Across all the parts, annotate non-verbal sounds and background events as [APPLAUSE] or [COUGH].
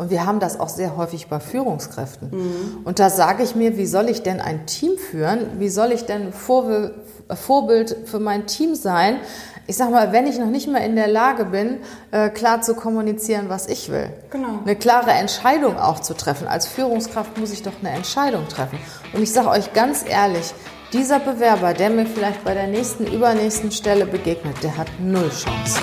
Und wir haben das auch sehr häufig bei Führungskräften. Mhm. Und da sage ich mir, wie soll ich denn ein Team führen? Wie soll ich denn Vorbild für mein Team sein? Ich sage mal, wenn ich noch nicht mal in der Lage bin, äh, klar zu kommunizieren, was ich will. Genau. Eine klare Entscheidung auch zu treffen. Als Führungskraft muss ich doch eine Entscheidung treffen. Und ich sage euch ganz ehrlich, dieser Bewerber, der mir vielleicht bei der nächsten, übernächsten Stelle begegnet, der hat null Chance.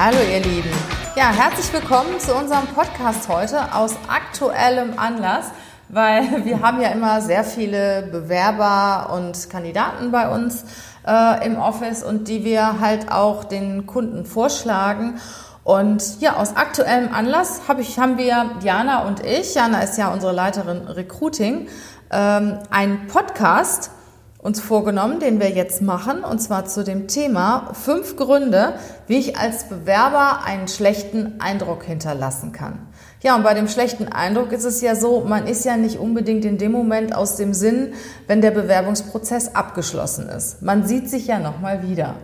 Hallo ihr Lieben. Ja, herzlich willkommen zu unserem Podcast heute aus aktuellem Anlass, weil [LAUGHS] wir haben ja immer sehr viele Bewerber und Kandidaten bei uns äh, im Office und die wir halt auch den Kunden vorschlagen. Und ja, aus aktuellem Anlass hab ich, haben wir, Jana und ich, Jana ist ja unsere Leiterin Recruiting, ähm, einen Podcast uns vorgenommen, den wir jetzt machen, und zwar zu dem Thema fünf Gründe, wie ich als Bewerber einen schlechten Eindruck hinterlassen kann. Ja, und bei dem schlechten Eindruck ist es ja so, man ist ja nicht unbedingt in dem Moment aus dem Sinn, wenn der Bewerbungsprozess abgeschlossen ist. Man sieht sich ja nochmal wieder.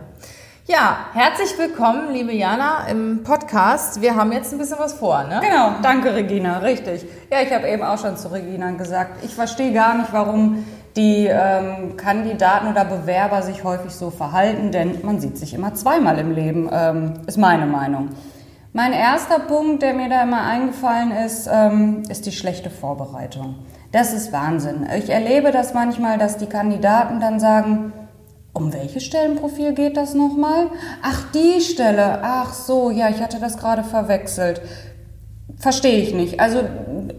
Ja, herzlich willkommen, liebe Jana, im Podcast. Wir haben jetzt ein bisschen was vor, ne? Genau, danke Regina, richtig. Ja, ich habe eben auch schon zu Regina gesagt, ich verstehe gar nicht, warum die ähm, Kandidaten oder Bewerber sich häufig so verhalten, denn man sieht sich immer zweimal im Leben, ähm, ist meine Meinung. Mein erster Punkt, der mir da immer eingefallen ist, ähm, ist die schlechte Vorbereitung. Das ist Wahnsinn. Ich erlebe das manchmal, dass die Kandidaten dann sagen, um welches Stellenprofil geht das nochmal? Ach, die Stelle. Ach so, ja, ich hatte das gerade verwechselt. Verstehe ich nicht. Also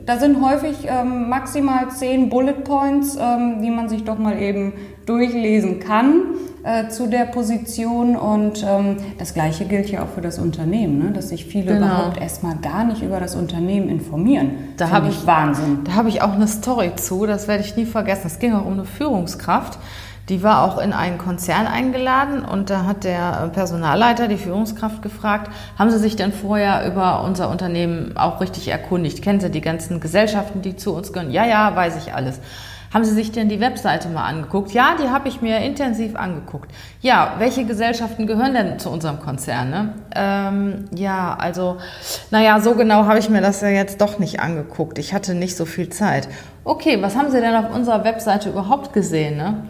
da sind häufig ähm, maximal zehn Bullet Points, ähm, die man sich doch mal eben durchlesen kann äh, zu der Position. Und ähm, das Gleiche gilt ja auch für das Unternehmen, ne? dass sich viele genau. überhaupt erstmal gar nicht über das Unternehmen informieren. Da habe ich Wahnsinn. Da habe ich auch eine Story zu, das werde ich nie vergessen. Es ging auch um eine Führungskraft. Die war auch in einen Konzern eingeladen und da hat der Personalleiter die Führungskraft gefragt, haben Sie sich denn vorher über unser Unternehmen auch richtig erkundigt? Kennen Sie die ganzen Gesellschaften, die zu uns gehören? Ja, ja, weiß ich alles. Haben Sie sich denn die Webseite mal angeguckt? Ja, die habe ich mir intensiv angeguckt. Ja, welche Gesellschaften gehören denn zu unserem Konzern? Ne? Ähm, ja, also, naja, so genau habe ich mir das ja jetzt doch nicht angeguckt. Ich hatte nicht so viel Zeit. Okay, was haben Sie denn auf unserer Webseite überhaupt gesehen? Ne?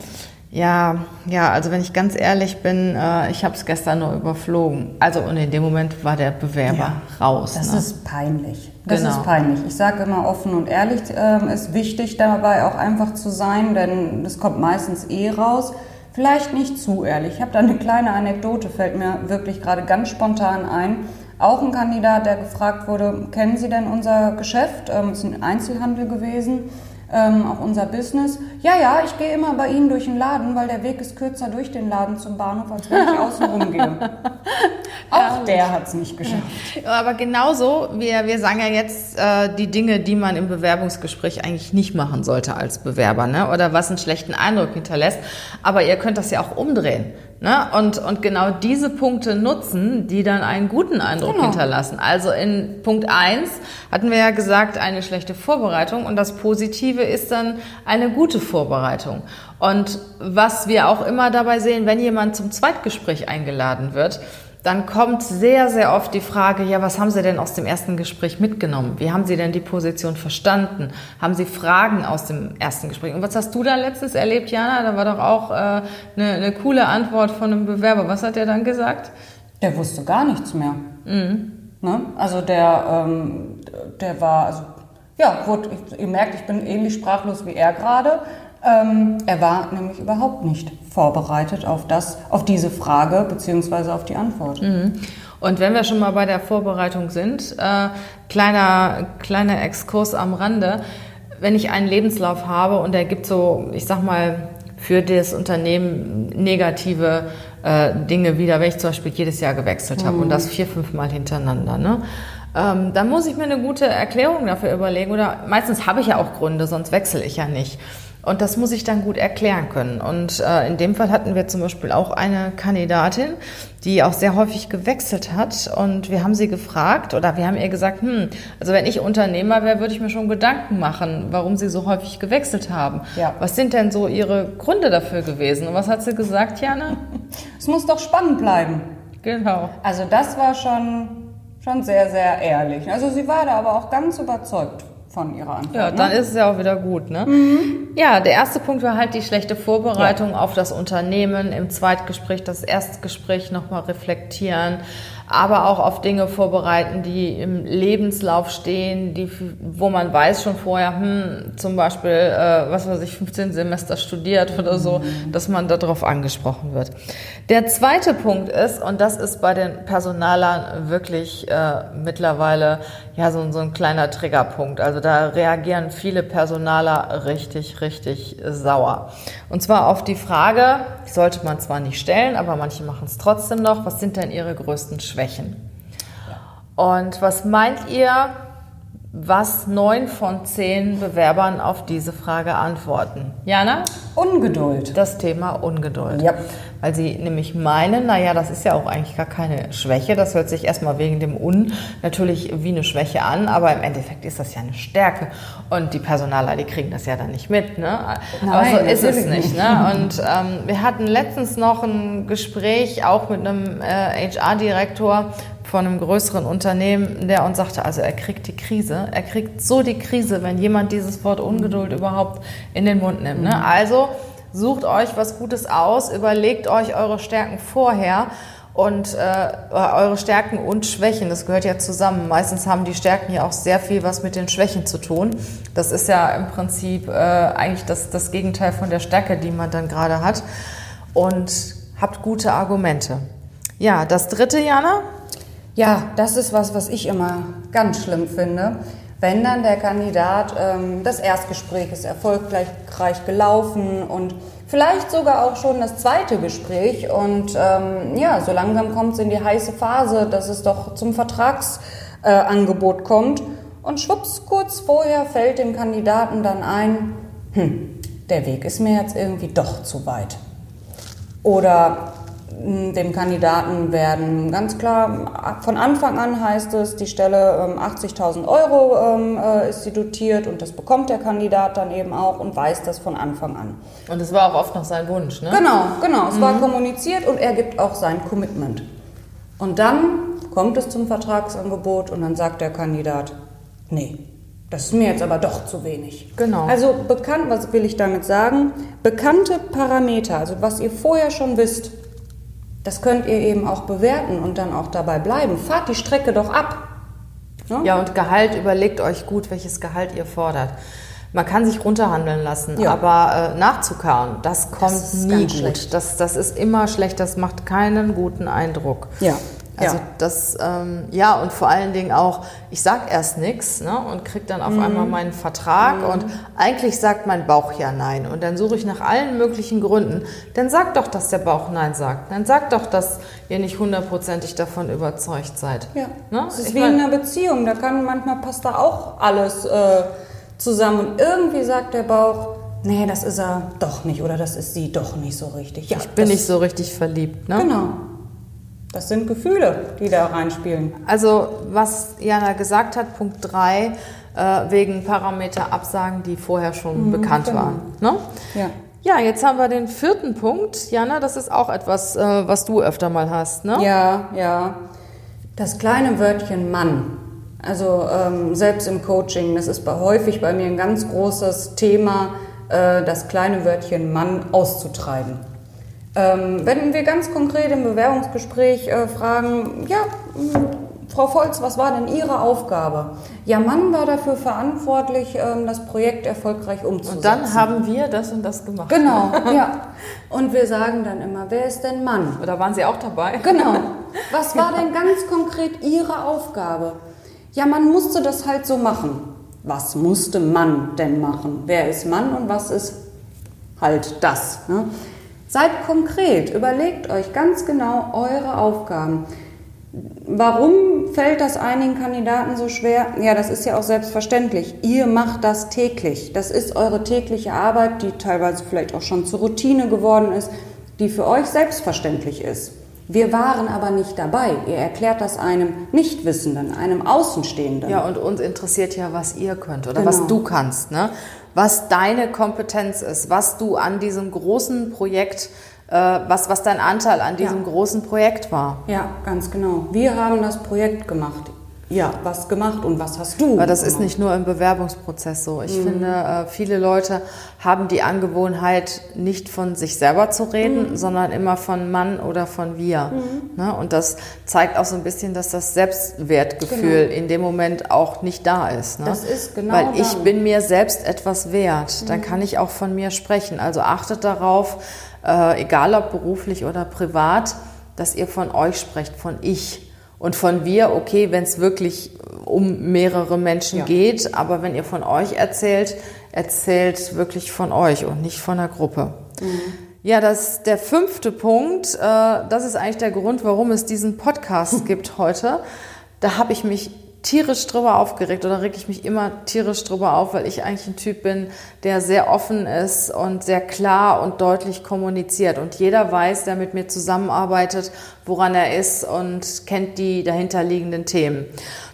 Ja, ja, also wenn ich ganz ehrlich bin, äh, ich habe es gestern nur überflogen. Also und in dem Moment war der Bewerber ja, raus. Das ne? ist peinlich. Das genau. ist peinlich. Ich sage immer offen und ehrlich, äh, ist wichtig dabei auch einfach zu sein, denn das kommt meistens eh raus. Vielleicht nicht zu ehrlich. Ich habe da eine kleine Anekdote, fällt mir wirklich gerade ganz spontan ein. Auch ein Kandidat, der gefragt wurde, kennen Sie denn unser Geschäft? Ähm, es ist ein Einzelhandel gewesen ähm, auch unser Business. Ja, ja, ich gehe immer bei Ihnen durch den Laden, weil der Weg ist kürzer durch den Laden zum Bahnhof, als wenn ich außen rumgehe. [LAUGHS] auch der hat es nicht geschafft. Aber genauso, wir, wir sagen ja jetzt äh, die Dinge, die man im Bewerbungsgespräch eigentlich nicht machen sollte als Bewerber, ne? oder was einen schlechten Eindruck hinterlässt. Aber ihr könnt das ja auch umdrehen. Ne? Und, und genau diese Punkte nutzen, die dann einen guten Eindruck genau. hinterlassen. Also in Punkt eins hatten wir ja gesagt, eine schlechte Vorbereitung und das Positive ist dann eine gute Vorbereitung. Und was wir auch immer dabei sehen, wenn jemand zum Zweitgespräch eingeladen wird, dann kommt sehr, sehr oft die Frage, ja, was haben Sie denn aus dem ersten Gespräch mitgenommen? Wie haben Sie denn die Position verstanden? Haben Sie Fragen aus dem ersten Gespräch? Und was hast du da letztens erlebt, Jana? Da war doch auch äh, eine, eine coole Antwort von einem Bewerber. Was hat der dann gesagt? Der wusste gar nichts mehr. Mhm. Ne? Also der, ähm, der war, also ja, gut, ihr merkt, ich bin ähnlich sprachlos wie er gerade. Ähm, er war nämlich überhaupt nicht vorbereitet auf das, auf diese Frage beziehungsweise auf die Antwort. Mhm. Und wenn wir schon mal bei der Vorbereitung sind, äh, kleiner, kleiner Exkurs am Rande. Wenn ich einen Lebenslauf habe und der gibt so, ich sag mal, für das Unternehmen negative äh, Dinge wieder, wenn ich zum Beispiel jedes Jahr gewechselt habe und das vier, fünf Mal hintereinander. Ne? Ähm, dann muss ich mir eine gute Erklärung dafür überlegen oder meistens habe ich ja auch Gründe, sonst wechsle ich ja nicht. Und das muss ich dann gut erklären können. Und äh, in dem Fall hatten wir zum Beispiel auch eine Kandidatin, die auch sehr häufig gewechselt hat. Und wir haben sie gefragt oder wir haben ihr gesagt, hm, also wenn ich Unternehmer wäre, würde ich mir schon Gedanken machen, warum sie so häufig gewechselt haben. Ja. Was sind denn so ihre Gründe dafür gewesen? Und was hat sie gesagt, Jana? [LAUGHS] Es muss doch spannend bleiben. Genau. Also das war schon, schon sehr, sehr ehrlich. Also sie war da aber auch ganz überzeugt von ihrer Antwort. Ja, ne? dann ist es ja auch wieder gut, ne? Ja, der erste Punkt war halt die schlechte Vorbereitung auf das Unternehmen, im Zweitgespräch das Erstgespräch nochmal reflektieren, aber auch auf Dinge vorbereiten, die im Lebenslauf stehen, die, wo man weiß schon vorher, hm, zum Beispiel, äh, was weiß ich, 15 Semester studiert oder so, dass man darauf angesprochen wird. Der zweite Punkt ist, und das ist bei den Personalern wirklich äh, mittlerweile ja so, so ein kleiner Triggerpunkt. Also da reagieren viele Personaler richtig, richtig sauer. Und zwar auf die Frage, die sollte man zwar nicht stellen, aber manche machen es trotzdem noch, was sind denn ihre größten Schwächen? Und was meint ihr, was neun von zehn Bewerbern auf diese Frage antworten? Jana? Ungeduld. Das Thema Ungeduld. Ja. Weil sie nämlich meinen, naja, das ist ja auch eigentlich gar keine Schwäche. Das hört sich erstmal wegen dem Un natürlich wie eine Schwäche an, aber im Endeffekt ist das ja eine Stärke. Und die Personaler, die kriegen das ja dann nicht mit. Ne? aber Nein, so ist es nicht. nicht. Ne? [LAUGHS] Und ähm, wir hatten letztens noch ein Gespräch auch mit einem äh, HR-Direktor von einem größeren Unternehmen, der uns sagte, also er kriegt die Krise. Er kriegt so die Krise, wenn jemand dieses Wort Ungeduld überhaupt in den Mund nimmt. Ne? Also sucht euch was Gutes aus, überlegt euch eure Stärken vorher und äh, eure Stärken und Schwächen, das gehört ja zusammen. Meistens haben die Stärken ja auch sehr viel was mit den Schwächen zu tun. Das ist ja im Prinzip äh, eigentlich das, das Gegenteil von der Stärke, die man dann gerade hat. Und habt gute Argumente. Ja, das dritte, Jana? Ja, das ist was, was ich immer ganz schlimm finde. Wenn dann der Kandidat, ähm, das Erstgespräch ist erfolgreich gelaufen und vielleicht sogar auch schon das zweite Gespräch und ähm, ja, so langsam kommt es in die heiße Phase, dass es doch zum Vertragsangebot äh, kommt und schwupps, kurz vorher fällt dem Kandidaten dann ein, hm, der Weg ist mir jetzt irgendwie doch zu weit. Oder dem Kandidaten werden ganz klar, von Anfang an heißt es, die Stelle ähm, 80.000 Euro ähm, äh, ist sie dotiert und das bekommt der Kandidat dann eben auch und weiß das von Anfang an. Und es war auch oft noch sein Wunsch, ne? Genau, genau. Es war kommuniziert und er gibt auch sein Commitment. Und dann kommt es zum Vertragsangebot und dann sagt der Kandidat, nee, das ist mir jetzt aber doch zu wenig. Genau. Also bekannt, was will ich damit sagen? Bekannte Parameter, also was ihr vorher schon wisst, das könnt ihr eben auch bewerten und dann auch dabei bleiben. Fahrt die Strecke doch ab. Ne? Ja, und Gehalt, überlegt euch gut, welches Gehalt ihr fordert. Man kann sich runterhandeln lassen, Ja. aber äh, nachzukauen, das kommt ist nie gut. Das, das ist immer schlecht, das macht keinen guten Eindruck. Ja. Also Ja. das, ähm, ja, und vor allen Dingen auch, ich sag erst nichts ne, und krieg dann auf Mhm. einmal meinen Vertrag und eigentlich sagt mein Bauch ja nein. Und dann suche ich nach allen möglichen Gründen. Dann sagt doch, dass der Bauch nein sagt. Dann sagt doch, dass ihr nicht hundertprozentig davon überzeugt seid. Ja. Ne? Es ist Ich wie mein- in einer Beziehung. Da kann manchmal passt da auch alles äh, zusammen. Und irgendwie sagt der Bauch, nee, das ist er doch nicht oder das ist sie doch nicht so richtig. Ja, Ich bin das, nicht so richtig verliebt. Ne? Genau. Das sind Gefühle, die da reinspielen. Also was Jana gesagt hat, Punkt 3, äh, wegen Parameter Absagen, die vorher schon bekannt genau. waren. Ne? Ja. Ja, jetzt haben wir den vierten Punkt. Jana, das ist auch etwas, äh, was du öfter mal hast. Ne? Ja, ja. Das kleine Wörtchen Mann. Also ähm, selbst im Coaching, das ist bei, häufig bei mir ein ganz großes Thema, äh, das kleine Wörtchen Mann auszutreiben. Ähm, wenn wir ganz konkret im Bewerbungsgespräch äh, fragen, ja, Frau Volz, was war denn Ihre Aufgabe? Ja, Mann war dafür verantwortlich, ähm, das Projekt erfolgreich umzusetzen. Und dann haben wir das und das gemacht. Genau, [LAUGHS] ja. Und wir sagen dann immer, wer ist denn Mann? Oder waren Sie auch dabei? Genau. [LAUGHS] Was war denn ganz konkret Ihre Aufgabe? Ja, man musste das halt so machen. Was musste man denn machen? Wer ist Mann und was ist halt das. Ne? Seid konkret, überlegt euch ganz genau eure Aufgaben. Warum fällt das einigen Kandidaten so schwer? Ja, das ist ja auch selbstverständlich. Ihr macht das täglich. Das ist eure tägliche Arbeit, die teilweise vielleicht auch schon zur Routine geworden ist, die für euch selbstverständlich ist. Wir waren aber nicht dabei. Ihr erklärt das einem Nichtwissenden, einem Außenstehenden. Ja, und uns interessiert ja, was ihr könnt oder genau. was du kannst, ne? Was deine Kompetenz ist, was du an diesem großen Projekt äh, was, was dein Anteil an diesem ja. großen Projekt war. Ja, ganz genau. Wir haben das Projekt gemacht. Ja, was gemacht und was hast du? Aber das gemacht? ist nicht nur im Bewerbungsprozess so. Ich mhm. finde, äh, viele Leute haben die Angewohnheit, nicht von sich selber zu reden, mhm. sondern immer von Mann oder von wir. Mhm. Ne? Und das zeigt auch so ein bisschen, dass das Selbstwertgefühl genau. in dem Moment auch nicht da ist. Ne? Das ist genau. Weil ich dann. bin mir selbst etwas wert. Dann mhm. kann ich auch von mir sprechen. Also achtet darauf, äh, egal ob beruflich oder privat, dass ihr von euch sprecht, von ich. Und von wir, okay, wenn es wirklich um mehrere Menschen ja. geht, aber wenn ihr von euch erzählt, erzählt wirklich von euch und nicht von der Gruppe. Mhm. Ja, das der fünfte Punkt. Äh, das ist eigentlich der Grund, warum es diesen Podcast [LAUGHS] gibt heute. Da habe ich mich tierisch drüber aufgeregt oder reg ich mich immer tierisch drüber auf, weil ich eigentlich ein Typ bin, der sehr offen ist und sehr klar und deutlich kommuniziert. Und jeder weiß, der mit mir zusammenarbeitet, woran er ist und kennt die dahinterliegenden Themen.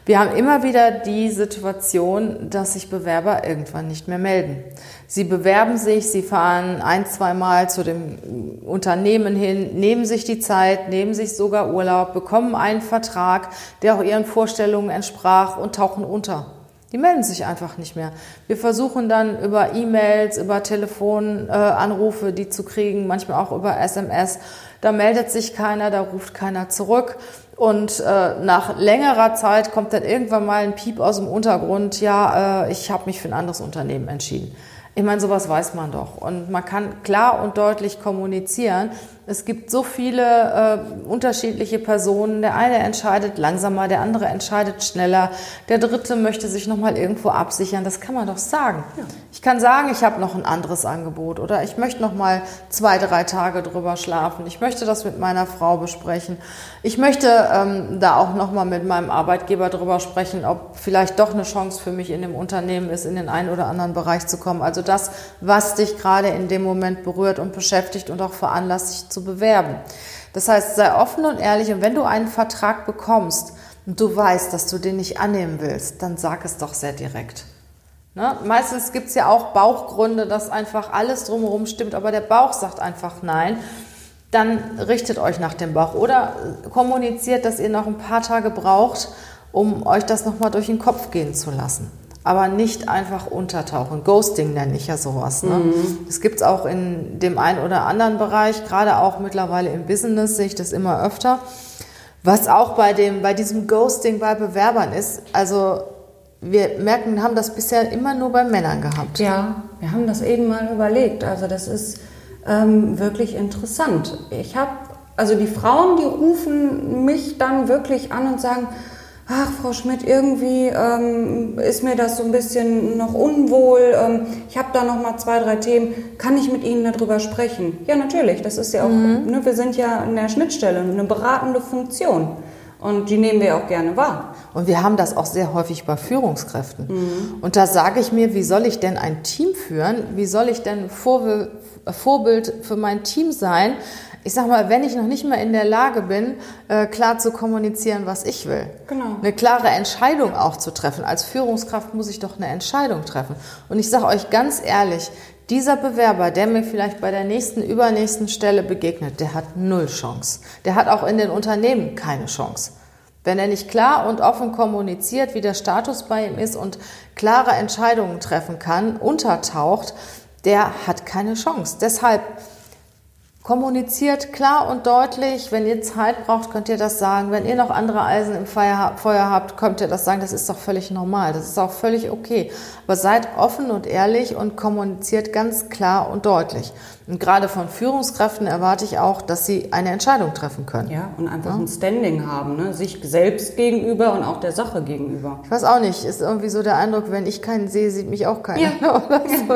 Wir haben immer wieder die Situation, dass sich Bewerber irgendwann nicht mehr melden. Sie bewerben sich, sie fahren ein, zwei Mal zu dem Unternehmen hin, nehmen sich die Zeit, nehmen sich sogar Urlaub, bekommen einen Vertrag, der auch ihren Vorstellungen entsprach und tauchen unter. Die melden sich einfach nicht mehr. Wir versuchen dann über E-Mails, über Telefonanrufe, äh, die zu kriegen, manchmal auch über SMS. Da meldet sich keiner, da ruft keiner zurück. Und äh, nach längerer Zeit kommt dann irgendwann mal ein Piep aus dem Untergrund, ja, äh, ich habe mich für ein anderes Unternehmen entschieden. Ich meine, sowas weiß man doch. Und man kann klar und deutlich kommunizieren. Es gibt so viele äh, unterschiedliche Personen. Der eine entscheidet langsamer, der andere entscheidet schneller, der dritte möchte sich nochmal irgendwo absichern. Das kann man doch sagen. Ja. Ich kann sagen, ich habe noch ein anderes Angebot oder ich möchte noch mal zwei, drei Tage drüber schlafen. Ich möchte das mit meiner Frau besprechen. Ich möchte ähm, da auch noch mal mit meinem Arbeitgeber drüber sprechen, ob vielleicht doch eine Chance für mich in dem Unternehmen ist, in den einen oder anderen Bereich zu kommen. Also das, was dich gerade in dem Moment berührt und beschäftigt und auch veranlasst, zu bewerben. Das heißt, sei offen und ehrlich und wenn du einen Vertrag bekommst und du weißt, dass du den nicht annehmen willst, dann sag es doch sehr direkt. Ne? Meistens gibt es ja auch Bauchgründe, dass einfach alles drumherum stimmt, aber der Bauch sagt einfach nein. Dann richtet euch nach dem Bauch oder kommuniziert, dass ihr noch ein paar Tage braucht, um euch das nochmal durch den Kopf gehen zu lassen aber nicht einfach untertauchen. Ghosting nenne ich ja sowas. Ne? Mhm. Das gibt's auch in dem einen oder anderen Bereich, gerade auch mittlerweile im Business sehe ich das immer öfter. Was auch bei, dem, bei diesem Ghosting bei Bewerbern ist, also wir merken, haben das bisher immer nur bei Männern gehabt. Ja, wir haben das eben mal überlegt. Also das ist ähm, wirklich interessant. Ich habe, also die Frauen, die rufen mich dann wirklich an und sagen, ach, Frau Schmidt, irgendwie ähm, ist mir das so ein bisschen noch unwohl. Ähm, ich habe da noch mal zwei, drei Themen. Kann ich mit Ihnen darüber sprechen? Ja, natürlich. Das ist ja auch, mhm. ne, wir sind ja in der Schnittstelle, eine beratende Funktion. Und die nehmen wir auch gerne wahr. Und wir haben das auch sehr häufig bei Führungskräften. Mhm. Und da sage ich mir, wie soll ich denn ein Team führen? Wie soll ich denn Vorbild für mein Team sein, ich sag mal, wenn ich noch nicht mal in der Lage bin, äh, klar zu kommunizieren, was ich will. Genau. Eine klare Entscheidung auch zu treffen. Als Führungskraft muss ich doch eine Entscheidung treffen. Und ich sage euch ganz ehrlich, dieser Bewerber, der mir vielleicht bei der nächsten, übernächsten Stelle begegnet, der hat null Chance. Der hat auch in den Unternehmen keine Chance. Wenn er nicht klar und offen kommuniziert, wie der Status bei ihm ist und klare Entscheidungen treffen kann, untertaucht, der hat keine Chance. Deshalb Kommuniziert klar und deutlich. Wenn ihr Zeit braucht, könnt ihr das sagen. Wenn ihr noch andere Eisen im Feuer habt, könnt ihr das sagen. Das ist doch völlig normal. Das ist auch völlig okay. Aber seid offen und ehrlich und kommuniziert ganz klar und deutlich. Und gerade von Führungskräften erwarte ich auch, dass sie eine Entscheidung treffen können. Ja, und einfach ja. ein Standing haben, ne? sich selbst gegenüber und auch der Sache gegenüber. Ich weiß auch nicht, ist irgendwie so der Eindruck, wenn ich keinen sehe, sieht mich auch keiner. Ja, [LAUGHS] Oder so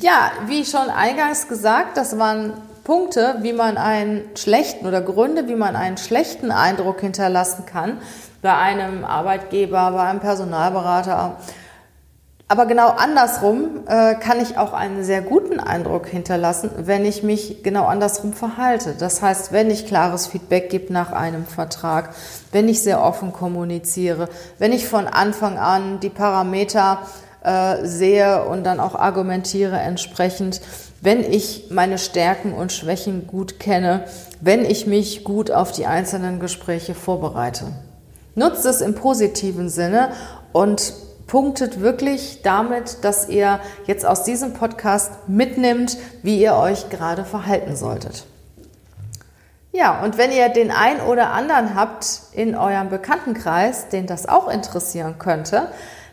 ja wie schon eingangs gesagt, das waren Punkte, wie man einen schlechten oder Gründe, wie man einen schlechten Eindruck hinterlassen kann bei einem Arbeitgeber, bei einem Personalberater aber genau andersrum äh, kann ich auch einen sehr guten Eindruck hinterlassen, wenn ich mich genau andersrum verhalte. Das heißt, wenn ich klares Feedback gebe nach einem Vertrag, wenn ich sehr offen kommuniziere, wenn ich von Anfang an die Parameter äh, sehe und dann auch argumentiere entsprechend, wenn ich meine Stärken und Schwächen gut kenne, wenn ich mich gut auf die einzelnen Gespräche vorbereite. Nutzt es im positiven Sinne und punktet wirklich damit, dass ihr jetzt aus diesem Podcast mitnimmt, wie ihr euch gerade verhalten solltet. Ja, und wenn ihr den ein oder anderen habt in eurem Bekanntenkreis, den das auch interessieren könnte,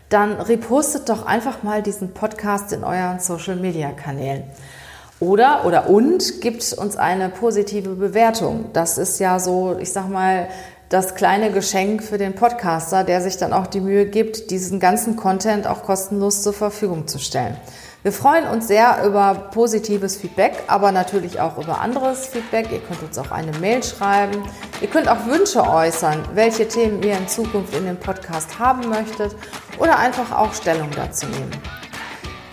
dann repostet doch einfach mal diesen Podcast in euren Social Media Kanälen. Oder, oder und gibt uns eine positive Bewertung. Das ist ja so, ich sag mal, das kleine Geschenk für den Podcaster, der sich dann auch die Mühe gibt, diesen ganzen Content auch kostenlos zur Verfügung zu stellen. Wir freuen uns sehr über positives Feedback, aber natürlich auch über anderes Feedback. Ihr könnt uns auch eine Mail schreiben. Ihr könnt auch Wünsche äußern, welche Themen ihr in Zukunft in dem Podcast haben möchtet oder einfach auch Stellung dazu nehmen.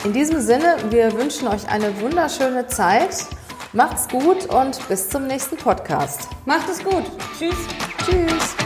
In diesem Sinne, wir wünschen euch eine wunderschöne Zeit. Macht's gut und bis zum nächsten Podcast. Macht es gut. Tschüss. Tschüss.